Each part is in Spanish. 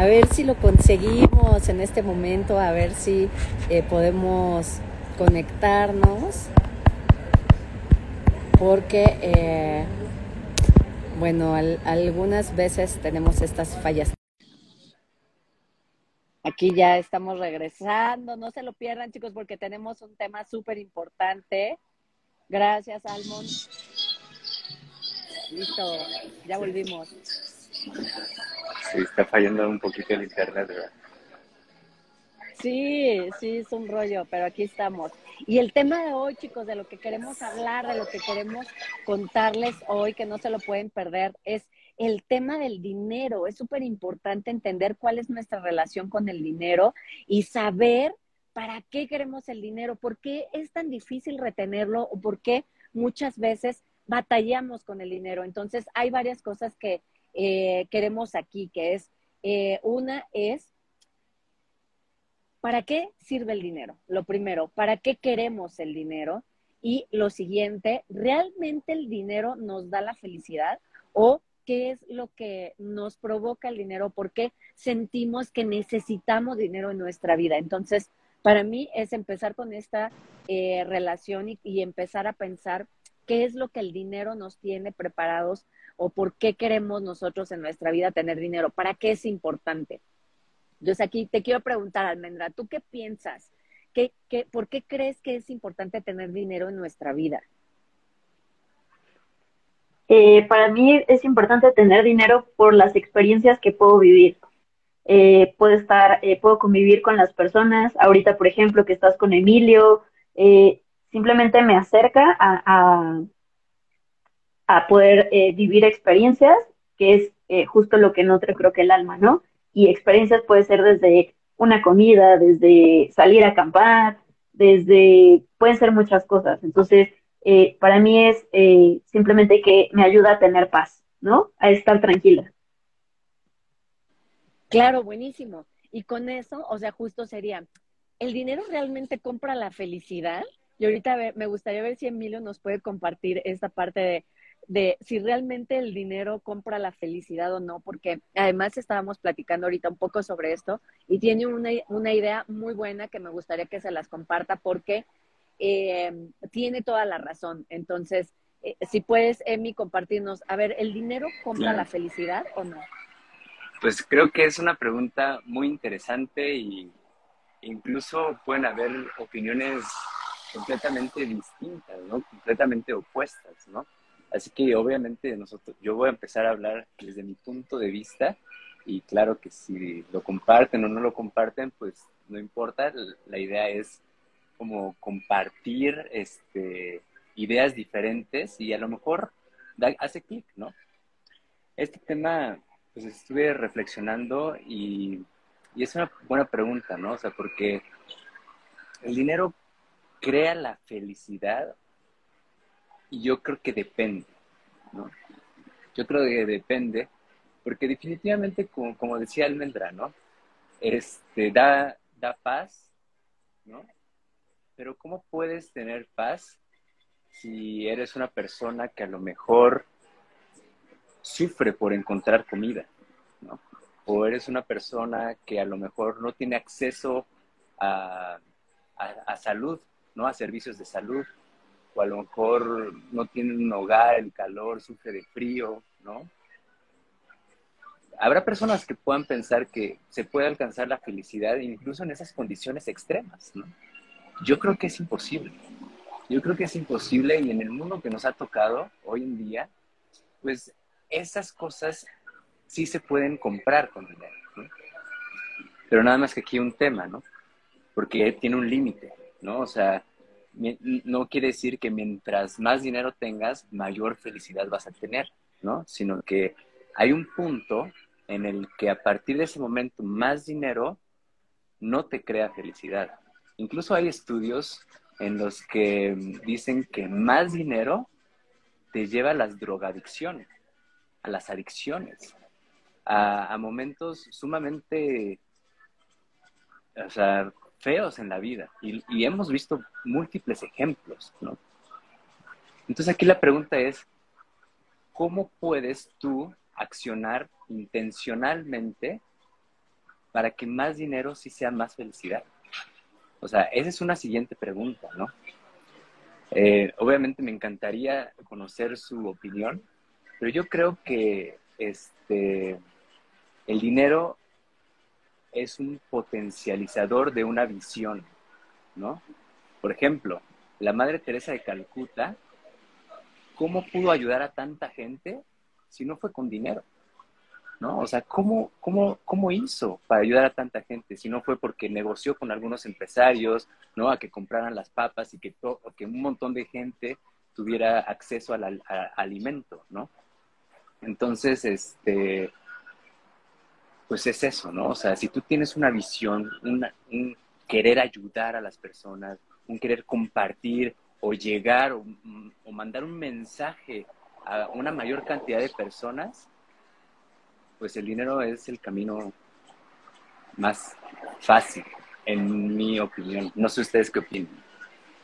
A ver si lo conseguimos en este momento, a ver si eh, podemos conectarnos. Porque, eh, bueno, algunas veces tenemos estas fallas. Aquí ya estamos regresando. No se lo pierdan, chicos, porque tenemos un tema súper importante. Gracias, Almond. Listo, ya volvimos. Sí, está fallando un poquito el internet, ¿verdad? Sí, sí, es un rollo, pero aquí estamos. Y el tema de hoy, chicos, de lo que queremos hablar, de lo que queremos contarles hoy, que no se lo pueden perder, es el tema del dinero. Es súper importante entender cuál es nuestra relación con el dinero y saber para qué queremos el dinero, por qué es tan difícil retenerlo o por qué muchas veces batallamos con el dinero. Entonces, hay varias cosas que eh, queremos aquí, que es, eh, una es, ¿para qué sirve el dinero? Lo primero, ¿para qué queremos el dinero? Y lo siguiente, ¿realmente el dinero nos da la felicidad? ¿O qué es lo que nos provoca el dinero? ¿Por qué sentimos que necesitamos dinero en nuestra vida? Entonces, para mí es empezar con esta eh, relación y empezar a pensar qué es lo que el dinero nos tiene preparados o por qué queremos nosotros en nuestra vida tener dinero, para qué es importante. Entonces aquí te quiero preguntar, Almendra, ¿tú qué piensas? ¿Qué, por qué crees que es importante tener dinero en nuestra vida? Eh, para mí es importante tener dinero por las experiencias que puedo vivir. Eh, puedo estar, eh, puedo convivir con las personas. Ahorita, por ejemplo, que estás con Emilio, eh, simplemente me acerca a, poder eh, vivir experiencias, que es eh, justo lo que nutre creo que el alma, ¿no? Y experiencias puede ser desde una comida, desde salir a acampar, desde, pueden ser muchas cosas. Entonces, eh, para mí es simplemente que me ayuda a tener paz, ¿no? A estar tranquila. Claro, buenísimo. Y con eso, o sea, justo sería, ¿el dinero realmente compra la felicidad? Y ahorita me gustaría ver si Emilio nos puede compartir esta parte de, si realmente el dinero compra la felicidad o no, porque además estábamos platicando ahorita un poco sobre esto y tiene una, idea muy buena que me gustaría que se las comparta porque eh, tiene toda la razón. Entonces, eh, si puedes, Emi, compartirnos, a ver, ¿el dinero compra la felicidad o no? Pues creo que es una pregunta muy interesante y incluso pueden haber opiniones completamente distintas, ¿no? Completamente opuestas, ¿no? Así que obviamente nosotros, yo voy a empezar a hablar desde mi punto de vista y claro que si lo comparten o no lo comparten, pues no importa, la idea es como compartir este, ideas diferentes y a lo mejor hace clic, ¿no? Este tema, pues estuve reflexionando y, y es una buena pregunta, ¿no? O sea, porque el dinero crea la felicidad? Y yo creo que depende, ¿no? Yo creo que depende, porque definitivamente, como, como decía Almendra, ¿no? Este, da, da paz, ¿no? Pero ¿cómo puedes tener paz si eres una persona que a lo mejor sufre por encontrar comida, ¿no? O eres una persona que a lo mejor no tiene acceso a, a salud, ¿no? A servicios de salud, o a lo mejor no tiene un hogar, el calor, sufre de frío, ¿no? Habrá personas que puedan pensar que se puede alcanzar la felicidad incluso en esas condiciones extremas, ¿no? Yo creo que es imposible. Yo creo que es imposible y en el mundo que nos ha tocado hoy en día, pues esas cosas sí se pueden comprar con dinero, ¿no? Pero nada más que aquí un tema, ¿no? Porque tiene un límite. ¿no? O sea, no quiere decir que mientras más dinero tengas, mayor felicidad vas a tener, ¿no? Sino que hay un punto en el que a partir de ese momento más dinero no te crea felicidad. Incluso hay estudios en los que dicen que más dinero te lleva a las drogadicciones, a las adicciones, a, momentos sumamente, o sea, feos en la vida y, hemos visto múltiples ejemplos, ¿no? Entonces aquí la pregunta es, ¿cómo puedes tú accionar intencionalmente para que más dinero sí sea más felicidad? O sea, esa es una siguiente pregunta, ¿no? Eh, obviamente me encantaría conocer su opinión, pero yo creo que este, el dinero es un potencializador de una visión, ¿no? Por ejemplo, la Madre Teresa de Calcuta, ¿cómo pudo ayudar a tanta gente si no fue con dinero? ¿No? O sea, ¿cómo, cómo, cómo hizo para ayudar a tanta gente si no fue porque negoció con algunos empresarios, ¿no? A que compraran las papas y que, que un montón de gente tuviera acceso al, alimento, ¿no? Entonces, este, pues es eso, ¿no? O sea, si tú tienes una visión, un querer ayudar a las personas, un querer compartir o llegar o, mandar un mensaje a una mayor cantidad de personas, pues el dinero es el camino más fácil, en mi opinión. No sé ustedes qué opinan.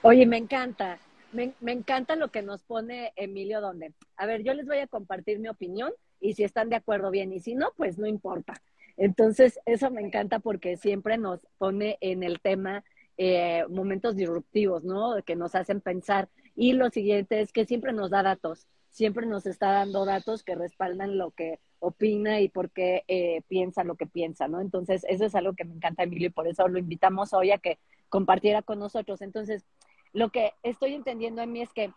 Oye, me encanta. Me, me, encanta lo que nos pone Emilio donde. A ver, yo les voy a compartir mi opinión y si están de acuerdo bien y si no, pues no importa. Entonces, eso me encanta porque siempre nos pone en el tema eh, momentos disruptivos, ¿no? Que nos hacen pensar. Y lo siguiente es que siempre nos da datos, siempre nos está dando datos que respaldan lo que opina y por qué eh, piensa lo que piensa, ¿no? Entonces, eso es algo que me encanta, Emilio, y por eso lo invitamos hoy a que compartiera con nosotros. Entonces, lo que estoy entendiendo en mí es que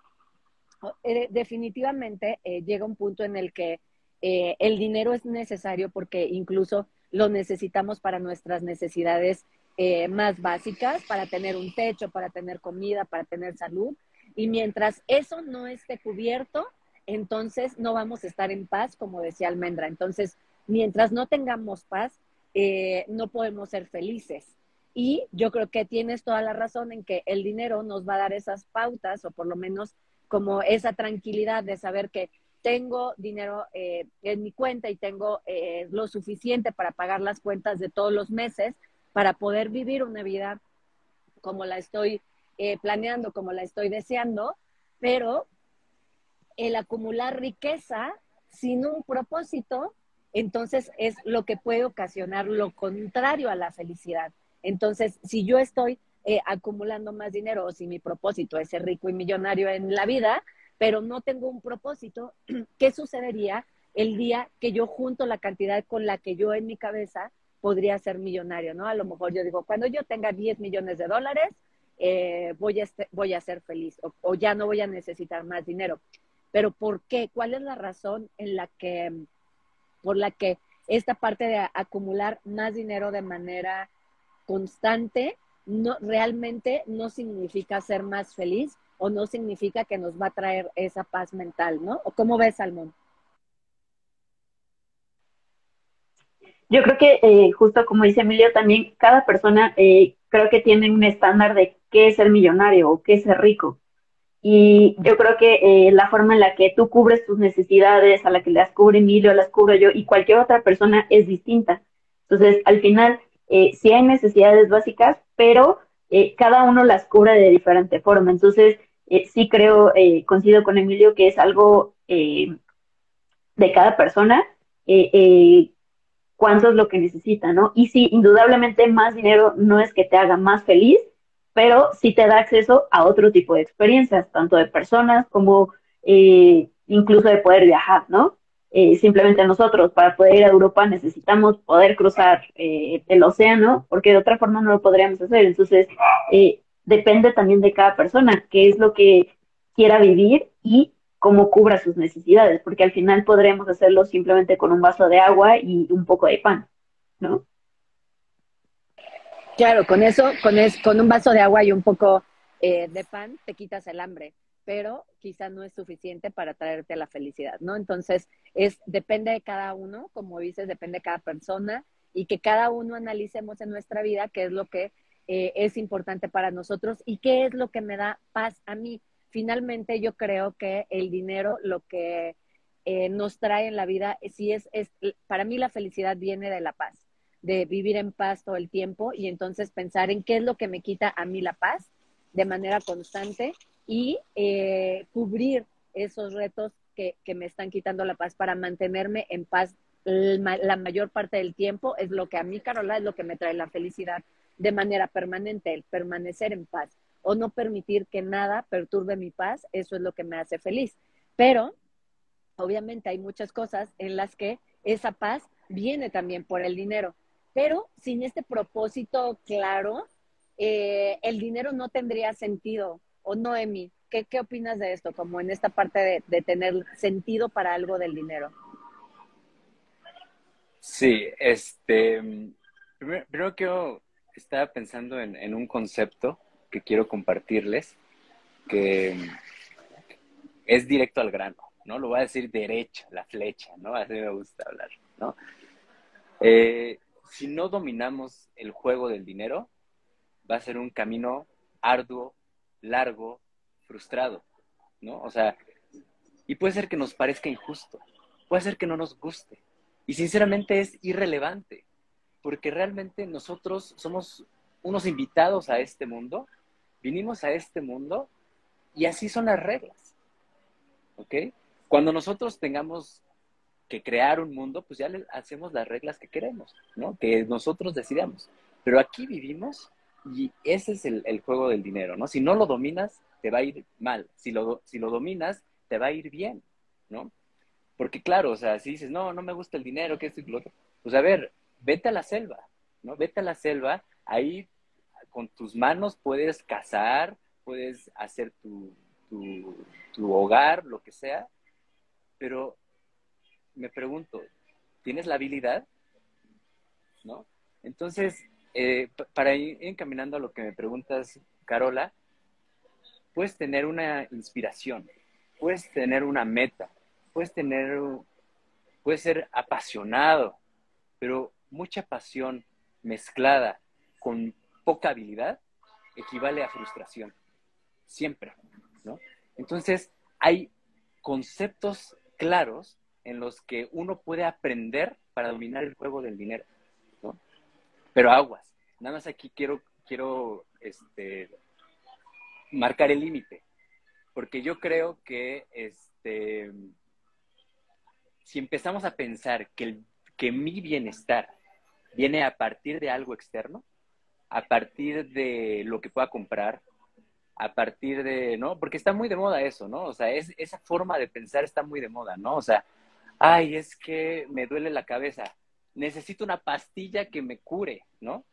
eh, definitivamente llega un punto en el que eh, el dinero es necesario porque incluso lo necesitamos para nuestras necesidades eh, más básicas, para tener un techo, para tener comida, para tener salud. Y mientras eso no esté cubierto, entonces no vamos a estar en paz, como decía Almendra. Entonces, mientras no tengamos paz, eh, no podemos ser felices. Y yo creo que tienes toda la razón en que el dinero nos va a dar esas pautas o por lo menos como esa tranquilidad de saber que tengo dinero eh, en mi cuenta y tengo eh, lo suficiente para pagar las cuentas de todos los meses para poder vivir una vida como la estoy eh, planeando, como la estoy deseando, pero el acumular riqueza sin un propósito, entonces es lo que puede ocasionar lo contrario a la felicidad. Entonces, si yo estoy acumulando más dinero o si mi propósito es ser rico y millonario en la vida, pero no tengo un propósito, ¿qué sucedería el día que yo junto la cantidad con la que yo en mi cabeza podría ser millonario, ¿no? A lo mejor yo digo, cuando yo tenga 10 millones de dólares, eh, voy, a voy a ser feliz o, o, ya no voy a necesitar más dinero. Pero ¿por qué? ¿Cuál es la razón en la que, por la que esta parte de acumular más dinero de manera constante no, realmente no significa ser más feliz, o no significa que nos va a traer esa paz mental, ¿no? ¿O cómo ves, Salmón? Yo creo que eh, justo como dice Emilio, también cada persona eh, creo que tiene un estándar de qué es ser millonario o qué es ser rico. Y yo creo que eh, la forma en la que tú cubres tus necesidades, a la que las cubre Emilio, las cubro yo y cualquier otra persona es distinta. Entonces, al final, sí hay necesidades básicas, pero cada uno las cubre de diferente forma. Entonces, eh, sí creo, eh, coincido con Emilio, que es algo eh, de cada persona, cuánto es lo que necesita, ¿no? Y sí, indudablemente más dinero no es que te haga más feliz, pero sí te da acceso a otro tipo de experiencias, tanto de personas como incluso de poder viajar, ¿no? simplemente nosotros para poder ir a Europa necesitamos poder cruzar el océano, porque de otra forma no lo podríamos hacer. Entonces, depende también de cada persona, qué es lo que quiera vivir y cómo cubra sus necesidades, porque al final podremos hacerlo simplemente con un vaso de agua y un poco de pan, ¿no? Claro, con eso, con, es, con un vaso de agua y un poco eh, de pan, te quitas el hambre, pero quizá no es suficiente para traerte la felicidad, ¿no? Entonces, es, depende de cada uno, como dices, depende de cada persona y que cada uno analicemos en nuestra vida qué es lo que eh, es importante para nosotros y qué es lo que me da paz a mí. Finalmente yo creo que el dinero lo que eh, nos trae en la vida, si es, es, para mí la felicidad viene de la paz, de vivir en paz todo el tiempo y entonces pensar en qué es lo que me quita a mí la paz de manera constante y eh, cubrir esos retos que, que me están quitando la paz para mantenerme en paz la mayor parte del tiempo, es lo que a mí, Carola, es lo que me trae la felicidad de manera permanente, el permanecer en paz o no permitir que nada perturbe mi paz, eso es lo que me hace feliz. Pero, obviamente, hay muchas cosas en las que esa paz viene también por el dinero, pero sin este propósito claro, eh, el dinero no tendría sentido. ¿O no, Emi? ¿Qué, ¿Qué opinas de esto? Como en esta parte de, de tener sentido para algo del dinero. Sí, este, primero, primero quiero, estaba pensando en, un concepto que quiero compartirles, que es directo al grano, ¿no? Lo voy a decir derecho, la flecha, ¿no? Así me gusta hablar, ¿no? Eh, si no dominamos el juego del dinero, va a ser un camino arduo, largo, frustrado, ¿no? O sea, y puede ser que nos parezca injusto, puede ser que no nos guste, y sinceramente es irrelevante, porque realmente nosotros somos unos invitados a este mundo, vinimos a este mundo y así son las reglas. ¿Ok? Cuando nosotros tengamos que crear un mundo, pues ya hacemos las reglas que queremos, ¿no? Que nosotros decidamos. Pero aquí vivimos y ese es el, el, juego del dinero, ¿no? Si no lo dominas, te va a ir mal. Si lo, si lo dominas, te va a ir bien, ¿no? Porque claro, o sea, si dices, no, no me gusta el dinero, que esto y lo otro, pues a ver, vete a la selva, ¿no? Vete a la selva, ahí con tus manos puedes cazar, puedes hacer tu, tu, hogar, lo que sea, pero me pregunto, ¿tienes la habilidad? ¿No? Entonces, eh, para ir encaminando a lo que me preguntas, Carola, puedes tener una inspiración, puedes tener una meta, puedes tener, puedes ser apasionado, pero mucha pasión mezclada con poca habilidad equivale a frustración. Siempre, ¿no? Entonces, hay conceptos claros en los que uno puede aprender para dominar el juego del dinero, ¿no? Pero aguas. Nada más aquí quiero, quiero este, marcar el límite, porque yo creo que este, si empezamos a pensar que, el, que mi bienestar viene a partir de algo externo, a partir de lo que pueda comprar, a partir de, ¿no? Porque está muy de moda eso, ¿no? O sea, es, esa forma de pensar está muy de moda, ¿no? O sea, ay, es que me duele la cabeza, necesito una pastilla que me cure, ¿no?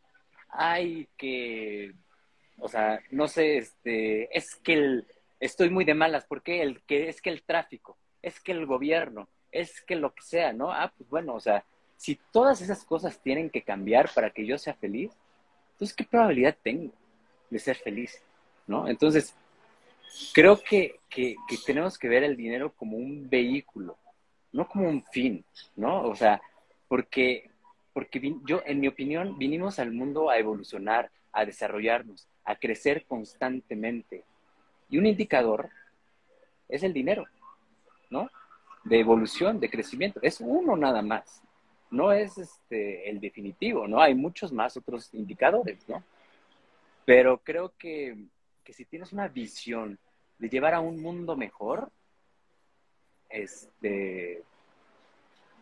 Ay, que, o sea, no sé, este, es que el, estoy muy de malas, ¿por qué? El, que, es que el tráfico, es que el gobierno, es que lo que sea, ¿no? Ah, pues bueno, o sea, si todas esas cosas tienen que cambiar para que yo sea feliz, entonces, ¿qué probabilidad tengo de ser feliz? ¿No? Entonces, creo que, que, que tenemos que ver el dinero como un vehículo, no como un fin, ¿no? O sea, porque, porque yo, en mi opinión, vinimos al mundo a evolucionar, a desarrollarnos, a crecer constantemente. Y un indicador es el dinero, ¿no? de evolución, de crecimiento. Es uno nada más. No es este, el definitivo, ¿no? Hay muchos más otros indicadores, ¿no? Pero creo que, que si tienes una visión de llevar a un mundo mejor, este,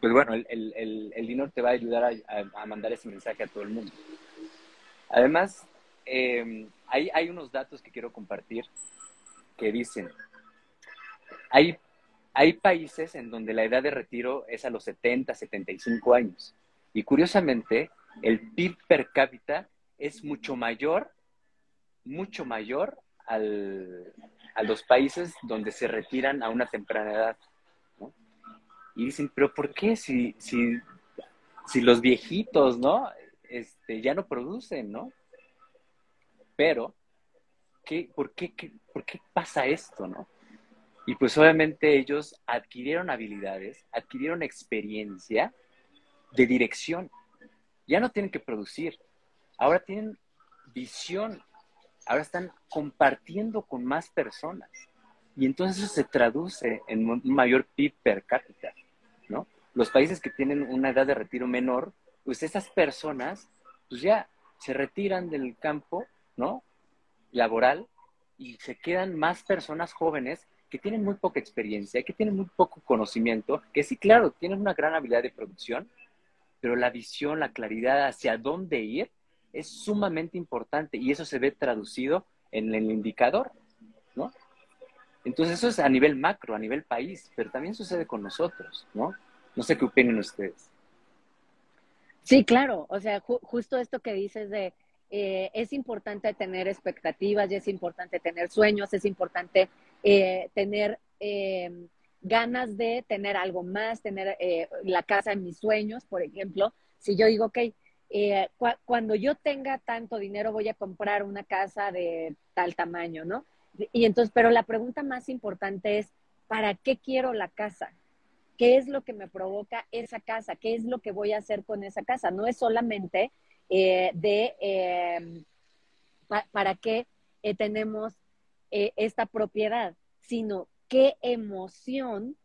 pues bueno, el, el, el dinero te va a ayudar a, mandar ese mensaje a todo el mundo. Además, eh, hay, hay unos datos que quiero compartir que dicen, hay hay países en donde la edad de retiro es a los 70, 75 años. Y curiosamente, el PIB per cápita es mucho mayor, mucho mayor al, a los países donde se retiran a una temprana edad. Y dicen, pero ¿por qué si, si, si los viejitos, ¿no? Este, ya no producen, ¿no? Pero, ¿qué, por, qué, qué, ¿por qué pasa esto, no? Y pues obviamente ellos adquirieron habilidades, adquirieron experiencia de dirección. Ya no tienen que producir, ahora tienen visión, ahora están compartiendo con más personas. Y entonces eso se traduce en un mayor PIB per cápita, ¿no? Los países que tienen una edad de retiro menor, pues esas personas, pues ya se retiran del campo, ¿no? Laboral y se quedan más personas jóvenes que tienen muy poca experiencia, que tienen muy poco conocimiento, que sí, claro, tienen una gran habilidad de producción, pero la visión, la claridad hacia dónde ir es sumamente importante y eso se ve traducido en el indicador, ¿no? Entonces eso es a nivel macro, a nivel país, pero también sucede con nosotros, ¿no? No sé qué opinen ustedes. Sí, claro, o sea, justo esto que dices de eh, es importante tener expectativas y es importante tener sueños, es importante eh, tener eh, ganas de tener algo más, tener la casa en mis sueños, por ejemplo. Si yo digo, ok, cuando yo tenga tanto dinero voy a comprar una casa de tal tamaño, ¿no? Y entonces, pero la pregunta más importante es, ¿para qué quiero la casa? ¿Qué es lo que me provoca esa casa? ¿Qué es lo que voy a hacer con esa casa? No es solamente eh, de para qué eh, tenemos eh, esta propiedad, sino qué emoción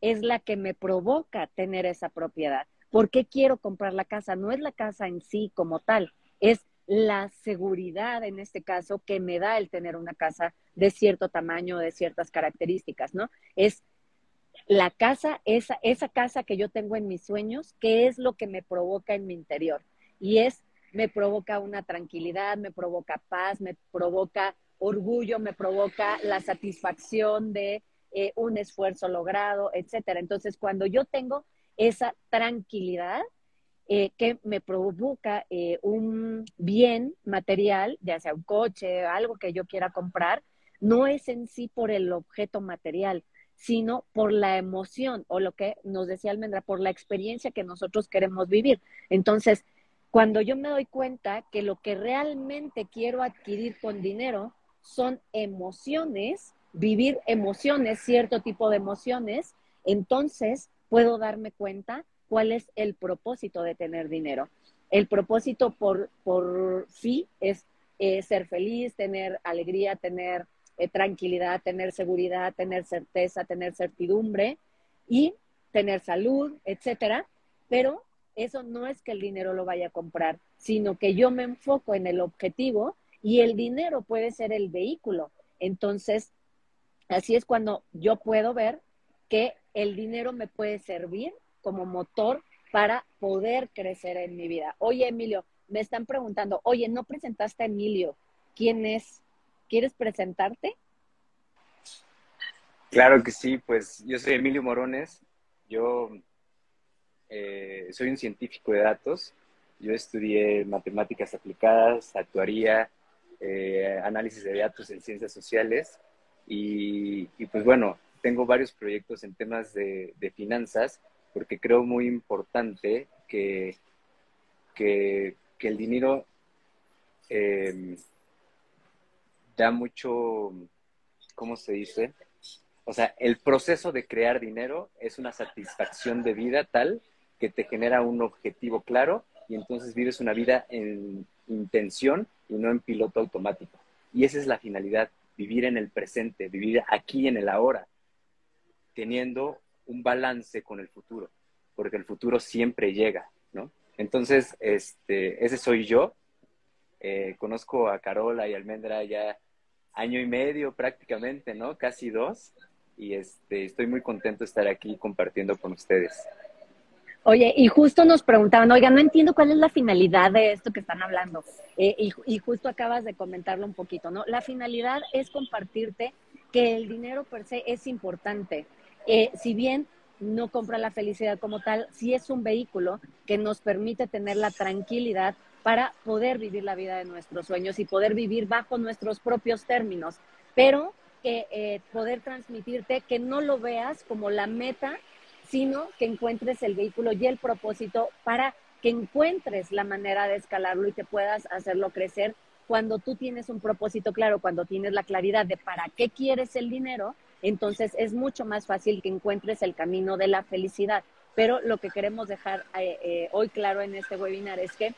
es la que me provoca tener esa propiedad. ¿Por qué quiero comprar la casa? No es la casa en sí como tal, es la seguridad en este caso que me da el tener una casa de cierto tamaño, de ciertas características, ¿no? Es la casa, esa, esa casa que yo tengo en mis sueños, qué es lo que me provoca en mi interior. Y es, me provoca una tranquilidad, me provoca paz, me provoca orgullo, me provoca la satisfacción de eh, un esfuerzo logrado, etcétera. Entonces, cuando yo tengo esa tranquilidad, eh, que me provoca eh, un bien material, ya sea un coche, algo que yo quiera comprar, no es en sí por el objeto material, sino por la emoción o lo que nos decía Almendra, por la experiencia que nosotros queremos vivir. Entonces, cuando yo me doy cuenta que lo que realmente quiero adquirir con dinero son emociones, vivir emociones, cierto tipo de emociones, entonces puedo darme cuenta cuál es el propósito de tener dinero. El propósito por, por sí es eh, ser feliz, tener alegría, tener eh, tranquilidad, tener seguridad, tener certeza, tener certidumbre y tener salud, etcétera. Pero eso no es que el dinero lo vaya a comprar, sino que yo me enfoco en el objetivo y el dinero puede ser el vehículo. Entonces, así es cuando yo puedo ver que el dinero me puede servir como motor para poder crecer en mi vida. Oye, Emilio, me están preguntando, oye, ¿no presentaste a Emilio? ¿Quién es? ¿Quieres presentarte? Claro que sí, pues yo soy Emilio Morones, yo eh, soy un científico de datos, yo estudié matemáticas aplicadas, actuaría, eh, análisis de datos en ciencias sociales y, pues bueno, tengo varios proyectos en temas de, finanzas porque creo muy importante que, que, el dinero eh, da mucho, ¿cómo se dice? O sea, el proceso de crear dinero es una satisfacción de vida tal que te genera un objetivo claro y entonces vives una vida en intención y no en piloto automático. Y esa es la finalidad, vivir en el presente, vivir aquí en el ahora, teniendo un balance con el futuro, porque el futuro siempre llega, ¿no? Entonces, este, ese soy yo. Eh, conozco a Carola y Almendra ya año y medio prácticamente, ¿no? Casi dos. Y este, estoy muy contento de estar aquí compartiendo con ustedes. Oye, y justo nos preguntaban, oiga, no entiendo cuál es la finalidad de esto que están hablando. Eh, y, justo acabas de comentarlo un poquito, ¿no? La finalidad es compartirte que el dinero per se es importante. Eh, si bien no compra la felicidad como tal, sí es un vehículo que nos permite tener la tranquilidad para poder vivir la vida de nuestros sueños y poder vivir bajo nuestros propios términos, pero que eh, poder transmitirte que no lo veas como la meta, sino que encuentres el vehículo y el propósito para que encuentres la manera de escalarlo y que puedas hacerlo crecer cuando tú tienes un propósito claro, cuando tienes la claridad de para qué quieres el dinero, entonces es mucho más fácil que encuentres el camino de la felicidad. Pero lo que queremos dejar eh, eh, hoy claro en este webinar es que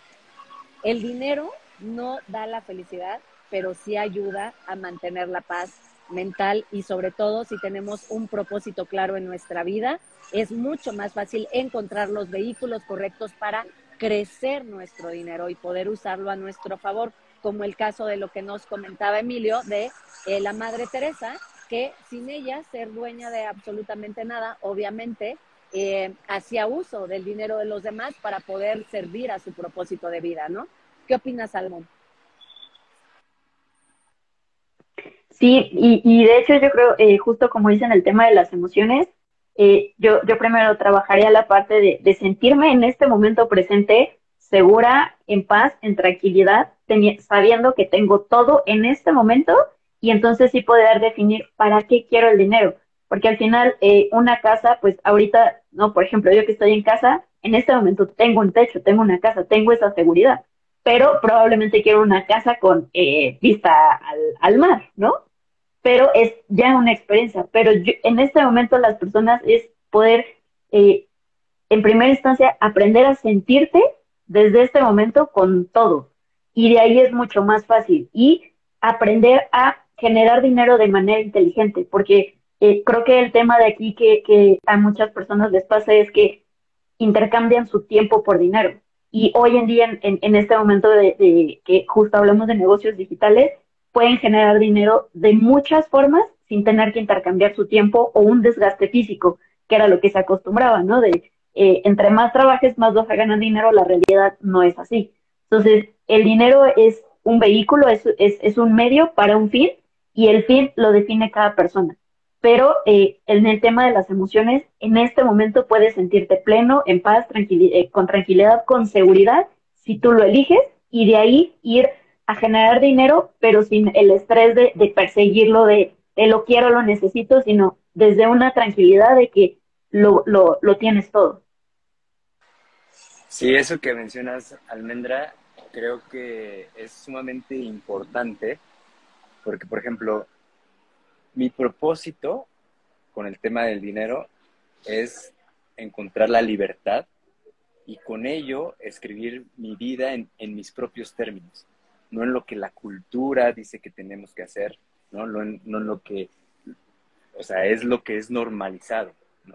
el dinero no da la felicidad, pero sí ayuda a mantener la paz mental y sobre todo si tenemos un propósito claro en nuestra vida, es mucho más fácil encontrar los vehículos correctos para crecer nuestro dinero y poder usarlo a nuestro favor, como el caso de lo que nos comentaba Emilio de eh, la Madre Teresa, que sin ella ser dueña de absolutamente nada, obviamente, eh, hacía uso del dinero de los demás para poder servir a su propósito de vida, ¿no? ¿Qué opinas, Salmón? Sí, y, y de hecho yo creo, eh, justo como dicen el tema de las emociones, eh, yo, yo primero trabajaría la parte de, sentirme en este momento presente segura, en paz, en tranquilidad, sabiendo que tengo todo en este momento y entonces sí poder definir para qué quiero el dinero. Porque al final, eh, una casa, pues ahorita, no, por ejemplo, yo que estoy en casa, en este momento tengo un techo, tengo una casa, tengo esa seguridad, pero probablemente quiero una casa con eh, vista al, al mar, ¿no? Pero es ya una experiencia. Pero yo, en este momento las personas es poder, eh, en primera instancia, aprender a sentirte desde este momento con todo. Y de ahí es mucho más fácil. Y aprender a generar dinero de manera inteligente, porque eh, creo que el tema de aquí que, que, a muchas personas les pasa es que intercambian su tiempo por dinero. Y hoy en día, en, en este momento de, de, que justo hablamos de negocios digitales, pueden generar dinero de muchas formas sin tener que intercambiar su tiempo o un desgaste físico, que era lo que se acostumbraba, ¿no? De eh, entre más trabajes, más vas a ganar dinero, la realidad no es así. Entonces, el dinero es un vehículo, es, es, es un medio para un fin y el fin lo define cada persona. Pero eh, en el tema de las emociones, en este momento puedes sentirte pleno, en paz, tranquil eh, con tranquilidad, con seguridad, si tú lo eliges, y de ahí ir a generar dinero, pero sin el estrés de, perseguirlo, de, de, lo quiero, lo necesito, sino desde una tranquilidad de que lo, lo, lo tienes todo. Sí, eso que mencionas, Almendra, creo que es sumamente importante porque, por ejemplo, mi propósito con el tema del dinero es encontrar la libertad y con ello escribir mi vida en, en, mis propios términos, no en lo que la cultura dice que tenemos que hacer, no, no, en, no en lo que, o sea, es lo que es normalizado. ¿no?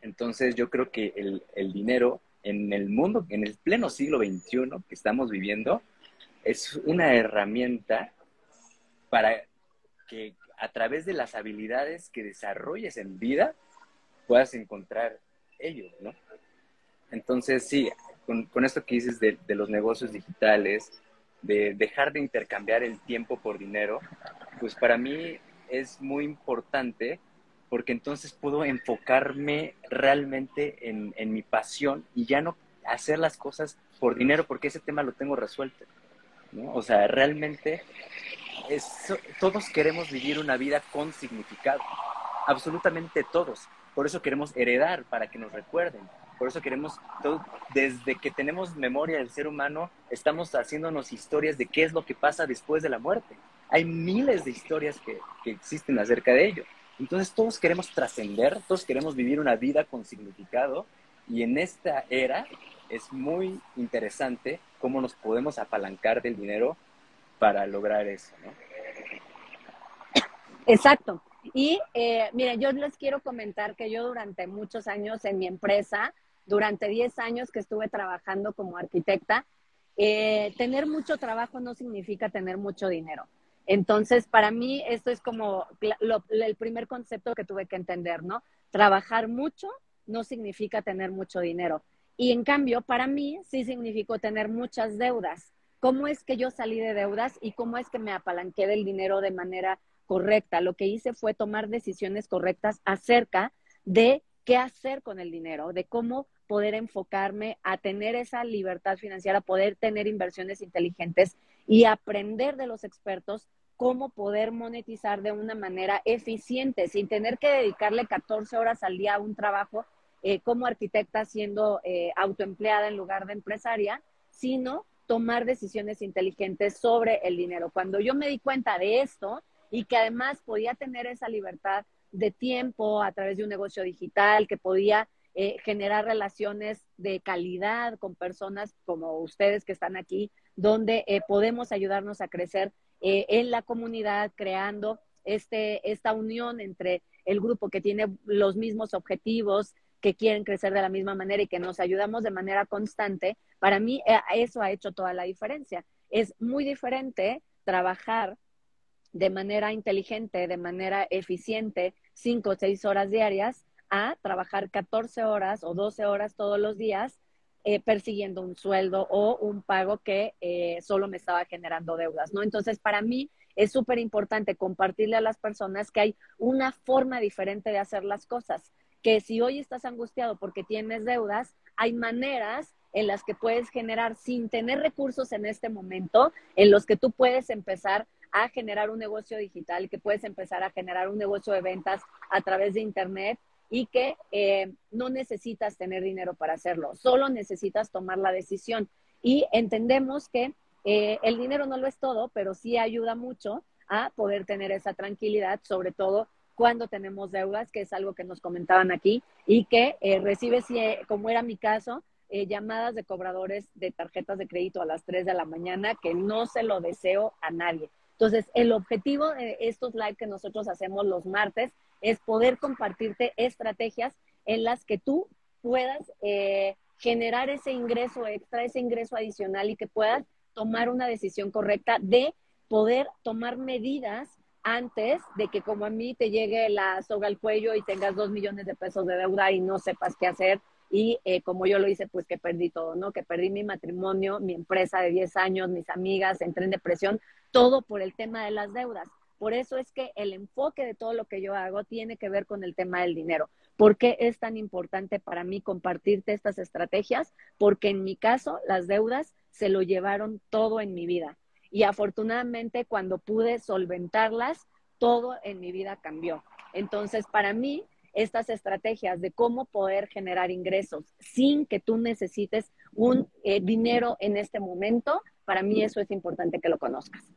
Entonces yo creo que el, el dinero en el mundo, en el pleno siglo XXI que estamos viviendo, es una herramienta para que a través de las habilidades que desarrolles en vida puedas encontrar ello, ¿no? Entonces, sí, con, con esto que dices de, de, los negocios digitales, de dejar de intercambiar el tiempo por dinero, pues para mí es muy importante porque entonces puedo enfocarme realmente en, en, mi pasión y ya no hacer las cosas por dinero, porque ese tema lo tengo resuelto. O sea, realmente todos queremos vivir una vida con significado, absolutamente todos. Por eso queremos heredar, para que nos recuerden. Por eso queremos, desde que tenemos memoria del ser humano, estamos haciéndonos historias de qué es lo que pasa después de la muerte. Hay miles de historias que, existen acerca de ello. Entonces todos queremos trascender, todos queremos vivir una vida con significado y en esta era es muy interesante cómo nos podemos apalancar del dinero para lograr eso, ¿no? Exacto. Y eh, miren, yo les quiero comentar que yo durante muchos años en mi empresa, durante 10 años que estuve trabajando como arquitecta, eh, tener mucho trabajo no significa tener mucho dinero. Entonces, para mí, esto es como el primer concepto que tuve que entender, ¿no? Trabajar mucho no significa tener mucho dinero. Y en cambio, para mí sí significó tener muchas deudas. ¿Cómo es que yo salí de deudas y cómo es que me apalanqué del dinero de manera correcta? Lo que hice fue tomar decisiones correctas acerca de qué hacer con el dinero, de cómo poder enfocarme a tener esa libertad financiera, poder tener inversiones inteligentes y aprender de los expertos cómo poder monetizar de una manera eficiente, sin tener que dedicarle 14 horas al día a un trabajo eh, como arquitecta siendo eh, autoempleada en lugar de empresaria, sino tomar decisiones inteligentes sobre el dinero. Cuando yo me di cuenta de esto y que además podía tener esa libertad de tiempo a través de un negocio digital, que podía eh, generar relaciones de calidad con personas como ustedes que están aquí, donde eh, podemos ayudarnos a crecer eh, en la comunidad, creando este, esta unión entre el grupo que tiene los mismos objetivos, que quieren crecer de la misma manera y que nos ayudamos de manera constante, para mí eso ha hecho toda la diferencia. Es muy diferente trabajar de manera inteligente, de manera eficiente, cinco o seis horas diarias, a trabajar 14 horas o 12 horas todos los días eh, persiguiendo un sueldo o un pago que eh, solo me estaba generando deudas, ¿no? Entonces, para mí es súper importante compartirle a las personas que hay una forma diferente de hacer las cosas, que si hoy estás angustiado porque tienes deudas, hay maneras en las que puedes generar sin tener recursos en este momento, en los que tú puedes empezar a generar un negocio digital, que puedes empezar a generar un negocio de ventas a través de Internet y que eh, no necesitas tener dinero para hacerlo, solo necesitas tomar la decisión. Y entendemos que eh, el dinero no lo es todo, pero sí ayuda mucho a poder tener esa tranquilidad, sobre todo cuando tenemos deudas, que es algo que nos comentaban aquí, y que eh, recibes, como era mi caso, llamadas de cobradores de tarjetas de crédito a las 3 de la mañana, que no se lo deseo a nadie. Entonces, el objetivo de estos live que nosotros hacemos los martes es poder compartirte estrategias en las que tú puedas eh, generar ese ingreso extra, ese ingreso adicional y que puedas tomar una decisión correcta de poder tomar medidas antes de que como a mí te llegue la soga al cuello y tengas dos millones de pesos de deuda y no sepas qué hacer y eh, como yo lo hice, pues que perdí todo, ¿no? Que perdí mi matrimonio, mi empresa de 10 años, mis amigas, entré en depresión, todo por el tema de las deudas. Por eso es que el enfoque de todo lo que yo hago tiene que ver con el tema del dinero. ¿Por qué es tan importante para mí compartirte estas estrategias? Porque en mi caso, las deudas se lo llevaron todo en mi vida. Y afortunadamente, cuando pude solventarlas, todo en mi vida cambió. Entonces, para mí, estas estrategias de cómo poder generar ingresos sin que tú necesites un eh, dinero en este momento, para mí eso es importante que lo conozcas.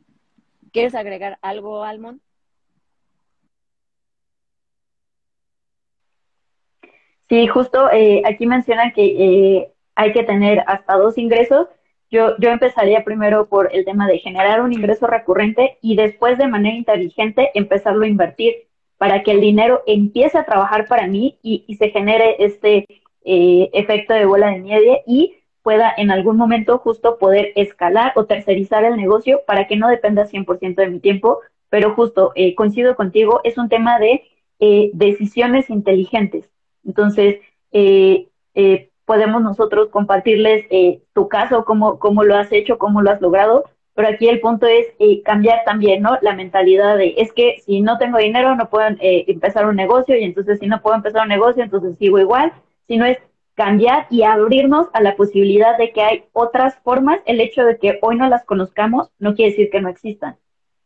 ¿Quieres agregar algo, Almon? Sí, justo eh, aquí mencionan que eh, hay que tener hasta dos ingresos. Yo, yo empezaría primero por el tema de generar un ingreso recurrente y después de manera inteligente empezarlo a invertir para que el dinero empiece a trabajar para mí y, se genere este eh, efecto de bola de nieve y pueda en algún momento justo poder escalar o tercerizar el negocio para que no dependa 100% de mi tiempo, pero justo eh, coincido contigo, es un tema de eh, decisiones inteligentes. Entonces, eh, podemos nosotros compartirles tu caso, cómo, cómo lo has hecho, cómo lo has logrado, pero aquí el punto es cambiar también, ¿no? La mentalidad de, es que si no tengo dinero no puedo empezar un negocio y entonces si no puedo empezar un negocio, entonces sigo igual, sino es cambiar y abrirnos a la posibilidad de que hay otras formas. El hecho de que hoy no las conozcamos no quiere decir que no existan.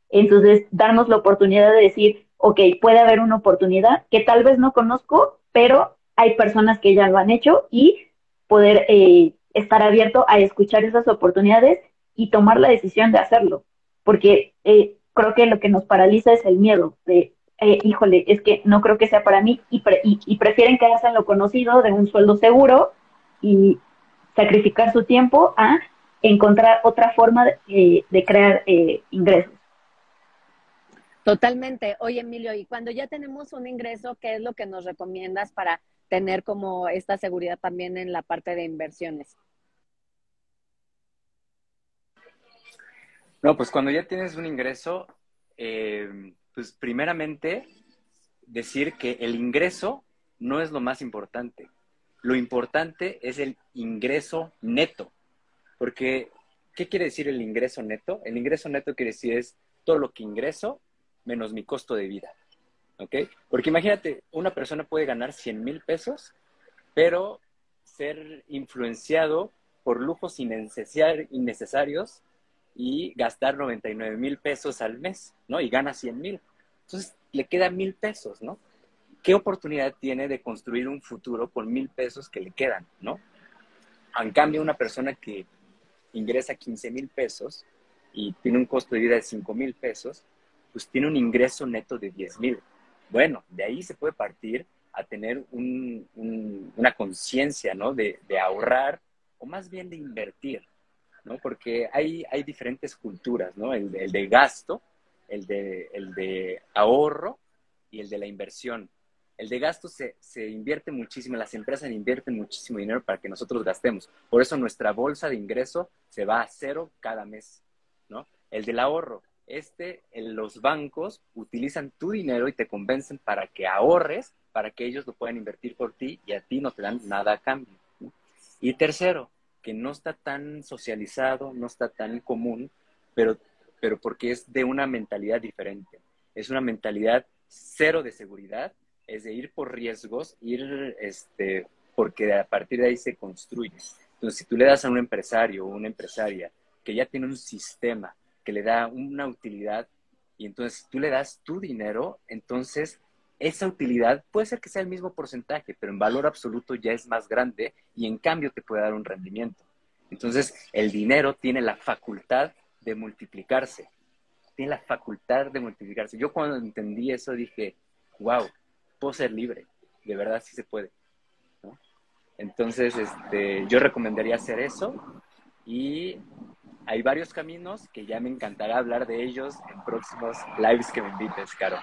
Entonces, darnos la oportunidad de decir, ok, puede haber una oportunidad que tal vez no conozco, pero hay personas que ya lo han hecho y poder eh, estar abierto a escuchar esas oportunidades y tomar la decisión de hacerlo. Porque eh, creo que lo que nos paraliza es el miedo de eh, híjole, es que no creo que sea para mí y, y, prefieren quedarse en lo conocido de un sueldo seguro y sacrificar su tiempo a encontrar otra forma de, eh, crear eh, ingresos. Totalmente. Oye, Emilio, y cuando ya tenemos un ingreso, ¿qué es lo que nos recomiendas para tener como esta seguridad también en la parte de inversiones? No, pues cuando ya tienes un ingreso, eh, pues primeramente decir que el ingreso no es lo más importante. Lo importante es el ingreso neto. Porque, ¿qué quiere decir el ingreso neto? El ingreso neto quiere decir es todo lo que ingreso menos mi costo de vida. ¿Ok? Porque imagínate, una persona puede ganar 100 mil pesos, pero ser influenciado por lujos innecesarios y gastar 99 mil pesos al mes, ¿no? Y gana 100 mil. Entonces, le queda mil pesos, ¿no? ¿Qué oportunidad tiene de construir un futuro con mil pesos que le quedan, ¿no? En cambio, una persona que ingresa 15 mil pesos y tiene un costo de vida de 5 mil pesos, pues tiene un ingreso neto de 10 mil. Bueno, de ahí se puede partir a tener una conciencia, ¿no? De, ahorrar o más bien de invertir, ¿no? Porque hay, hay diferentes culturas, ¿no? El, de gasto, el de, el de ahorro y el de la inversión. El de gasto se, se, invierte muchísimo, las empresas invierten muchísimo dinero para que nosotros gastemos. Por eso nuestra bolsa de ingreso se va a cero cada mes, ¿no? El del ahorro, este, los bancos utilizan tu dinero y te convencen para que ahorres, para que ellos lo puedan invertir por ti y a ti no te dan nada a cambio. Y tercero, que no está tan socializado, no está tan común, pero, pero porque es de una mentalidad diferente. Es una mentalidad cero de seguridad, es de ir por riesgos, ir este, porque a partir de ahí se construye. Entonces, si tú le das a un empresario o una empresaria que ya tiene un sistema que le da una utilidad y entonces tú le das tu dinero, entonces esa utilidad puede ser que sea el mismo porcentaje, pero en valor absoluto ya es más grande y en cambio te puede dar un rendimiento. Entonces, el dinero tiene la facultad de multiplicarse. Tiene la facultad de multiplicarse. Yo cuando entendí eso dije, wow, puedo ser libre. De verdad sí se puede. Entonces, este, yo recomendaría hacer eso y hay varios caminos que ya me encantará hablar de ellos en próximos lives que me invites, Caro.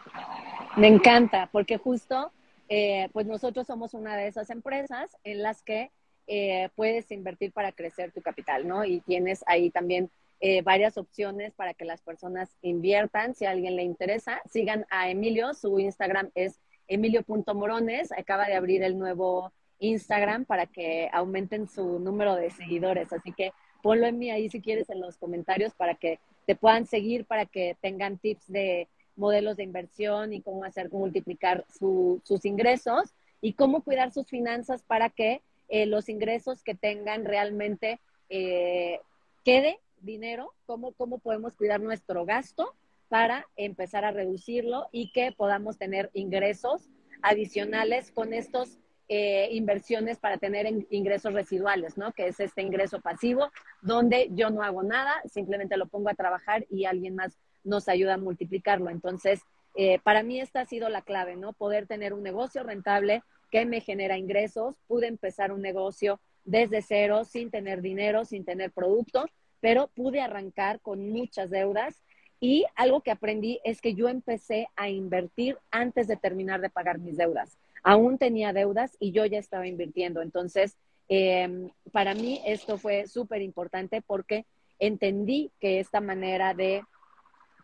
Me encanta, porque justo, eh, pues nosotros somos una de esas empresas en las que eh, puedes invertir para crecer tu capital, ¿no? Y tienes ahí también eh, varias opciones para que las personas inviertan. Si a alguien le interesa, sigan a Emilio. Su Instagram es emilio.morones. Acaba de abrir el nuevo Instagram para que aumenten su número de seguidores. Así que ponlo en mí ahí si quieres en los comentarios para que te puedan seguir, para que tengan tips de modelos de inversión y cómo hacer multiplicar sus ingresos y cómo cuidar sus finanzas para que eh, los ingresos que tengan realmente eh, quede dinero, cómo, cómo podemos cuidar nuestro gasto para empezar a reducirlo y que podamos tener ingresos adicionales con estos eh, inversiones para tener ingresos residuales, ¿no? Que es este ingreso pasivo, donde yo no hago nada, simplemente lo pongo a trabajar y alguien más nos ayuda a multiplicarlo. Entonces, eh, para mí esta ha sido la clave, ¿no? Poder tener un negocio rentable que me genera ingresos. Pude empezar un negocio desde cero, sin tener dinero, sin tener producto, pero pude arrancar con muchas deudas. Y algo que aprendí es que yo empecé a invertir antes de terminar de pagar mis deudas aún tenía deudas y yo ya estaba invirtiendo. Entonces, em, para mí esto fue súper importante porque entendí que esta manera de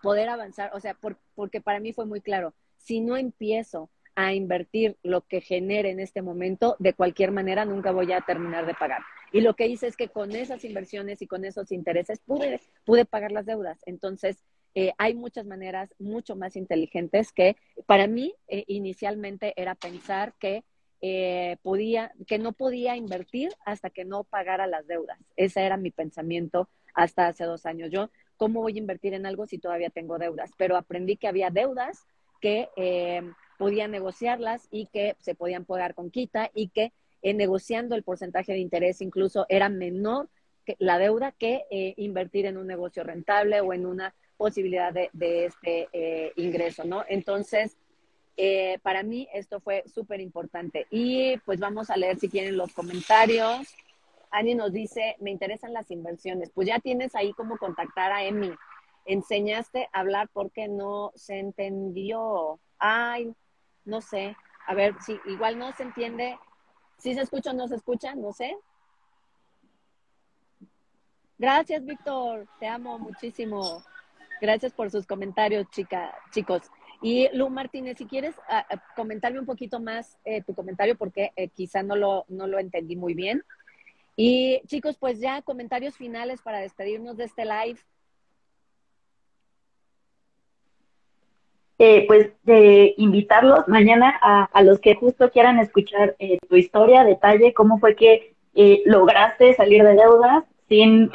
poder avanzar, o sea, porque para mí fue muy claro, si no empiezo a invertir lo que genere en este momento, de cualquier manera nunca voy a terminar de pagar. Y lo que hice es que con esas inversiones y con esos intereses pude, pude pagar las deudas. Entonces, eh, hay muchas maneras mucho más inteligentes que para mí eh, inicialmente era pensar que eh, podía, que no podía invertir hasta que no pagara las deudas. Ese era mi pensamiento hasta hace dos años. Yo, ¿cómo voy a invertir en algo si todavía tengo deudas? Pero aprendí que había deudas que podía negociarlas y que se podían pagar con quita y que negociando el porcentaje de interés incluso era menor que la deuda que invertir en un negocio rentable o en una posibilidad de, este eh, ingreso, ¿no? Entonces, eh, para mí esto fue súper importante. Y pues vamos a leer si quieren los comentarios. Ani nos dice, me interesan las inversiones. Pues ya tienes ahí cómo contactar a Emi. Enseñaste a hablar porque no se entendió. Ay, no sé. A ver, si igual no se entiende. Si se escucha o no se escucha, no sé. Gracias, Víctor. Te amo muchísimo. Gracias por sus comentarios, chica, chicos. Y Lu Martínez, si quieres ah, comentarme un poquito más eh, tu comentario, porque eh, quizá no lo, no lo entendí muy bien. Y chicos, pues ya comentarios finales para despedirnos de este live. Eh, pues de invitarlos mañana a, a, los que justo quieran escuchar tu historia, detalle, cómo fue que lograste salir de deudas sin,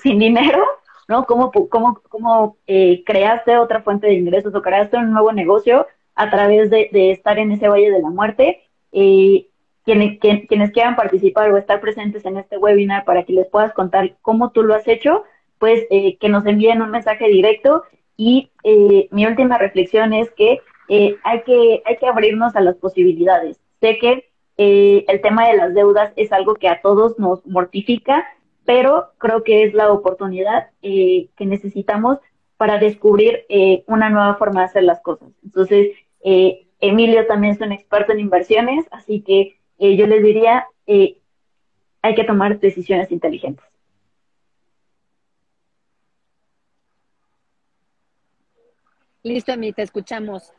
sin dinero ¿no? ¿Cómo, cómo, cómo eh, creaste otra fuente de ingresos o creaste un nuevo negocio a través de, estar en ese Valle de la Muerte? Eh, quienes, quienes quieran participar o estar presentes en este webinar para que les puedas contar cómo tú lo has hecho, pues eh, que nos envíen un mensaje directo. Y mi última reflexión es que, hay que hay que abrirnos a las posibilidades. Sé que el tema de las deudas es algo que a todos nos mortifica, pero creo que es la oportunidad eh, que necesitamos para descubrir eh, una nueva forma de hacer las cosas. Entonces, eh, Emilio también es un experto en inversiones, así que yo les diría, hay que tomar decisiones inteligentes. Listo, Emi, te escuchamos.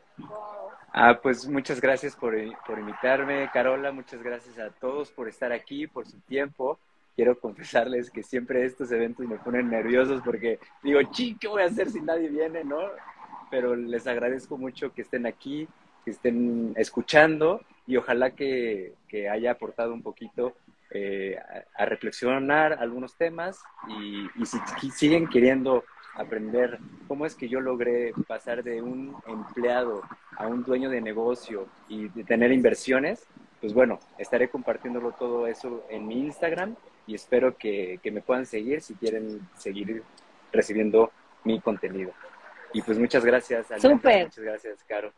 Ah, pues muchas gracias por, por invitarme, Carola. Muchas gracias a todos por estar aquí, por su tiempo. Quiero confesarles que siempre estos eventos me ponen nerviosos porque digo, chi, ¿qué voy a hacer si nadie viene, no? Pero les agradezco mucho que estén aquí, que estén escuchando y ojalá que, que haya aportado un poquito eh, a, reflexionar algunos temas y si siguen queriendo aprender cómo es que yo logré pasar de un empleado a un dueño de negocio y de tener inversiones, pues bueno, estaré compartiéndolo todo eso en mi Instagram y espero que, que me puedan seguir si quieren seguir recibiendo mi contenido. Y pues muchas gracias. Súper. Muchas gracias, Caro.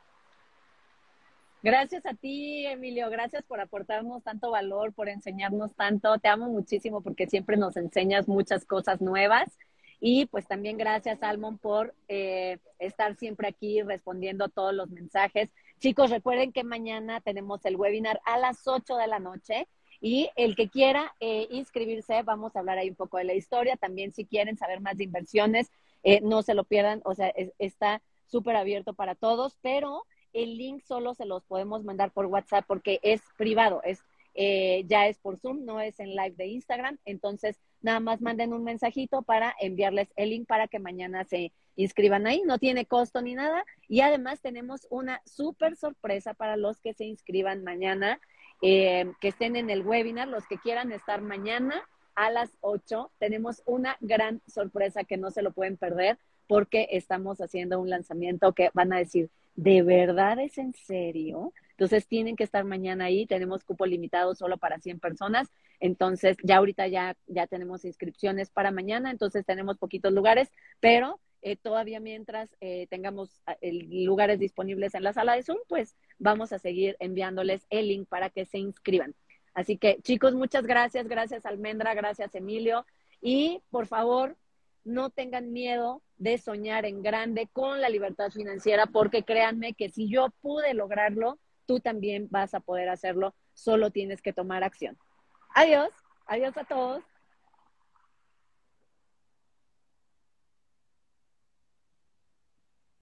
Gracias a ti, Emilio. Gracias por aportarnos tanto valor, por enseñarnos tanto. Te amo muchísimo porque siempre nos enseñas muchas cosas nuevas. Y pues también gracias, Almon, por eh, estar siempre aquí respondiendo todos los mensajes. Chicos, recuerden que mañana tenemos el webinar a las 8 de la noche. Y el que quiera eh, inscribirse, vamos a hablar ahí un poco de la historia. También si quieren saber más de inversiones, eh, no se lo pierdan. O sea, está súper abierto para todos, pero el link solo se los podemos mandar por WhatsApp porque es privado, es eh, ya es por Zoom, no es en live de Instagram. Entonces, nada más manden un mensajito para enviarles el link para que mañana se inscriban ahí. No tiene costo ni nada. Y además tenemos una súper sorpresa para los que se inscriban mañana, eh, que estén en el webinar, los que quieran estar mañana a las 8. Tenemos una gran sorpresa que no se lo pueden perder porque estamos haciendo un lanzamiento que van a decir, ¿de verdad es en serio? Entonces tienen que estar mañana ahí, tenemos cupo limitado solo para 100 personas, entonces ya ahorita ya, ya tenemos inscripciones para mañana, entonces tenemos poquitos lugares, pero eh, todavía mientras eh, tengamos ah, lugares disponibles en la sala de Zoom, pues vamos a seguir enviándoles el link para que se inscriban. Así que chicos, muchas gracias, gracias Almendra, gracias Emilio y por favor no tengan miedo de soñar en grande con la libertad financiera porque créanme que si yo pude lograrlo, tú también vas a poder hacerlo, solo tienes que tomar acción. Adiós, adiós a todos.